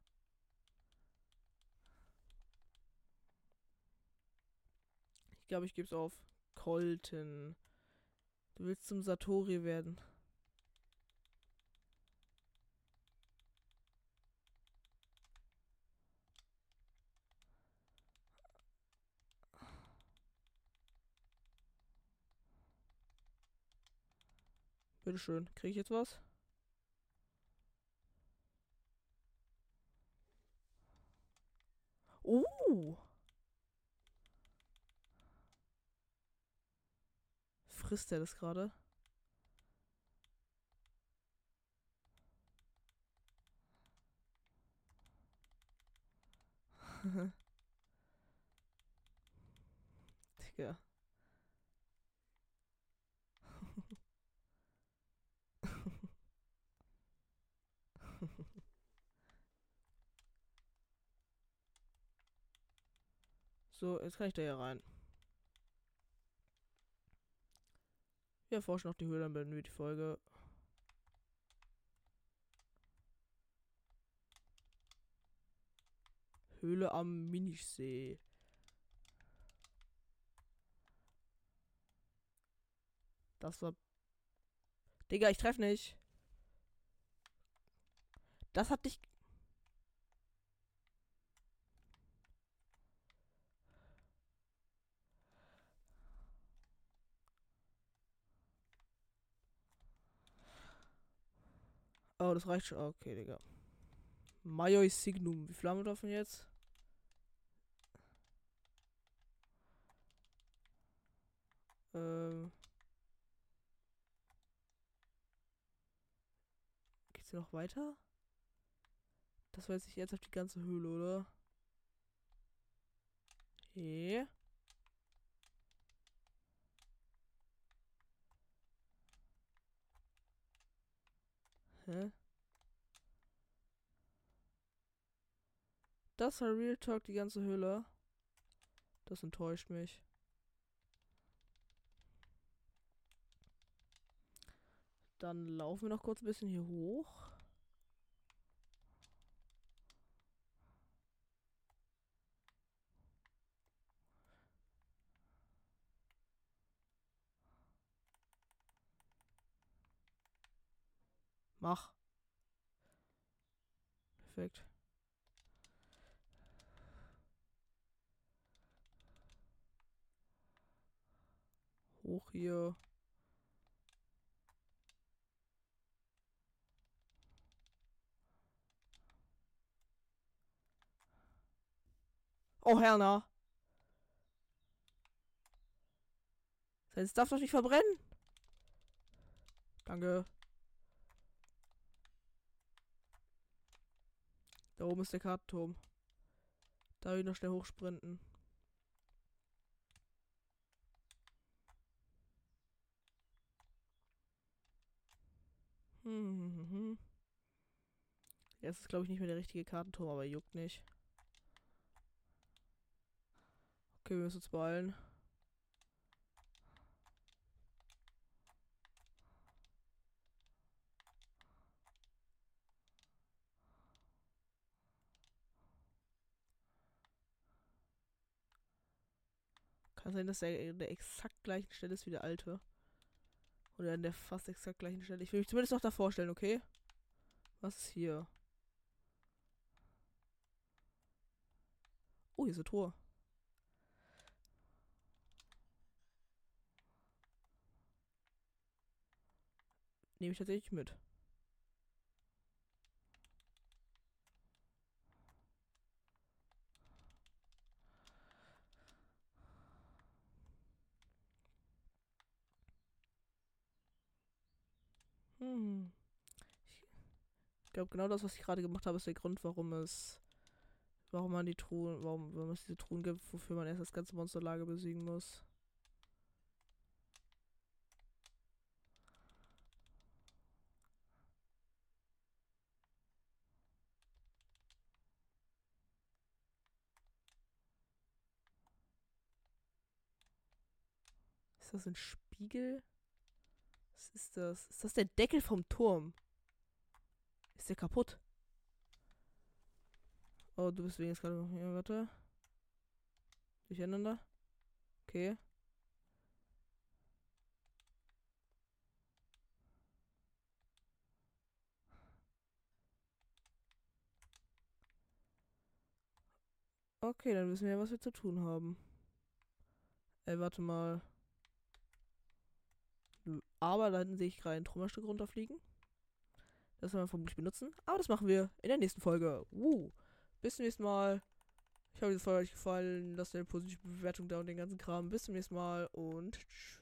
Ich glaube, ich gebe es auf. Colton. Du willst zum Satori werden. Bitteschön. Kriege ich jetzt was? Oh! Frisst er das gerade? *laughs* Digga. *laughs* so, jetzt kann ich da ja rein. Wir erforschen noch die Höhle, dann beenden wir die Folge. Höhle am Minichsee. Das war. Digga, ich treffe nicht. Das hat dich. Genau, das reicht schon. Ah, okay, Digga. Majoi Signum. Wie viel haben wir davon jetzt? Ähm. Geht's hier noch weiter? Das weiß ich jetzt auf die ganze Höhle, oder? Yeah. Hä? Das war Real Talk, die ganze Hülle. Das enttäuscht mich. Dann laufen wir noch kurz ein bisschen hier hoch. Mach. Perfekt. Hoch hier. Oh, Herner. Sein Stuff doch nicht verbrennen. Danke. Da oben ist der Kartenturm. Da will ich noch schnell hochsprinten. Hm, hm, hm, es ist, glaube ich, nicht mehr der richtige Kartenturm, aber juckt nicht. Okay, wir müssen uns beeilen. Kann sein, dass er an der exakt gleichen Stelle ist wie der alte. Oder an der fast exakt gleichen Stelle. Ich will mich zumindest noch da vorstellen, okay? Was ist hier? Oh, hier ist ein Tor. Nehme ich tatsächlich mit. Hm. Ich glaube, genau das, was ich gerade gemacht habe, ist der Grund, warum es. Warum man die Truhen. Warum, warum es diese Truhen gibt, wofür man erst das ganze Monsterlager besiegen muss. Ist das ein Spiegel? Was ist das? Ist das der Deckel vom Turm? Ist der kaputt? Oh, du bist jetzt gerade. Ja, warte. Durcheinander. Okay. Okay, dann wissen wir, was wir zu tun haben. Ey, warte mal. Aber da hinten sehe ich gerade ein Trümmerstück runterfliegen. Das werden wir vermutlich benutzen. Aber das machen wir in der nächsten Folge. Uh. Bis zum nächsten Mal. Ich hoffe, Folge hat euch gefallen. Lasst eine positive Bewertung da und den ganzen Kram. Bis zum nächsten Mal und tschüss.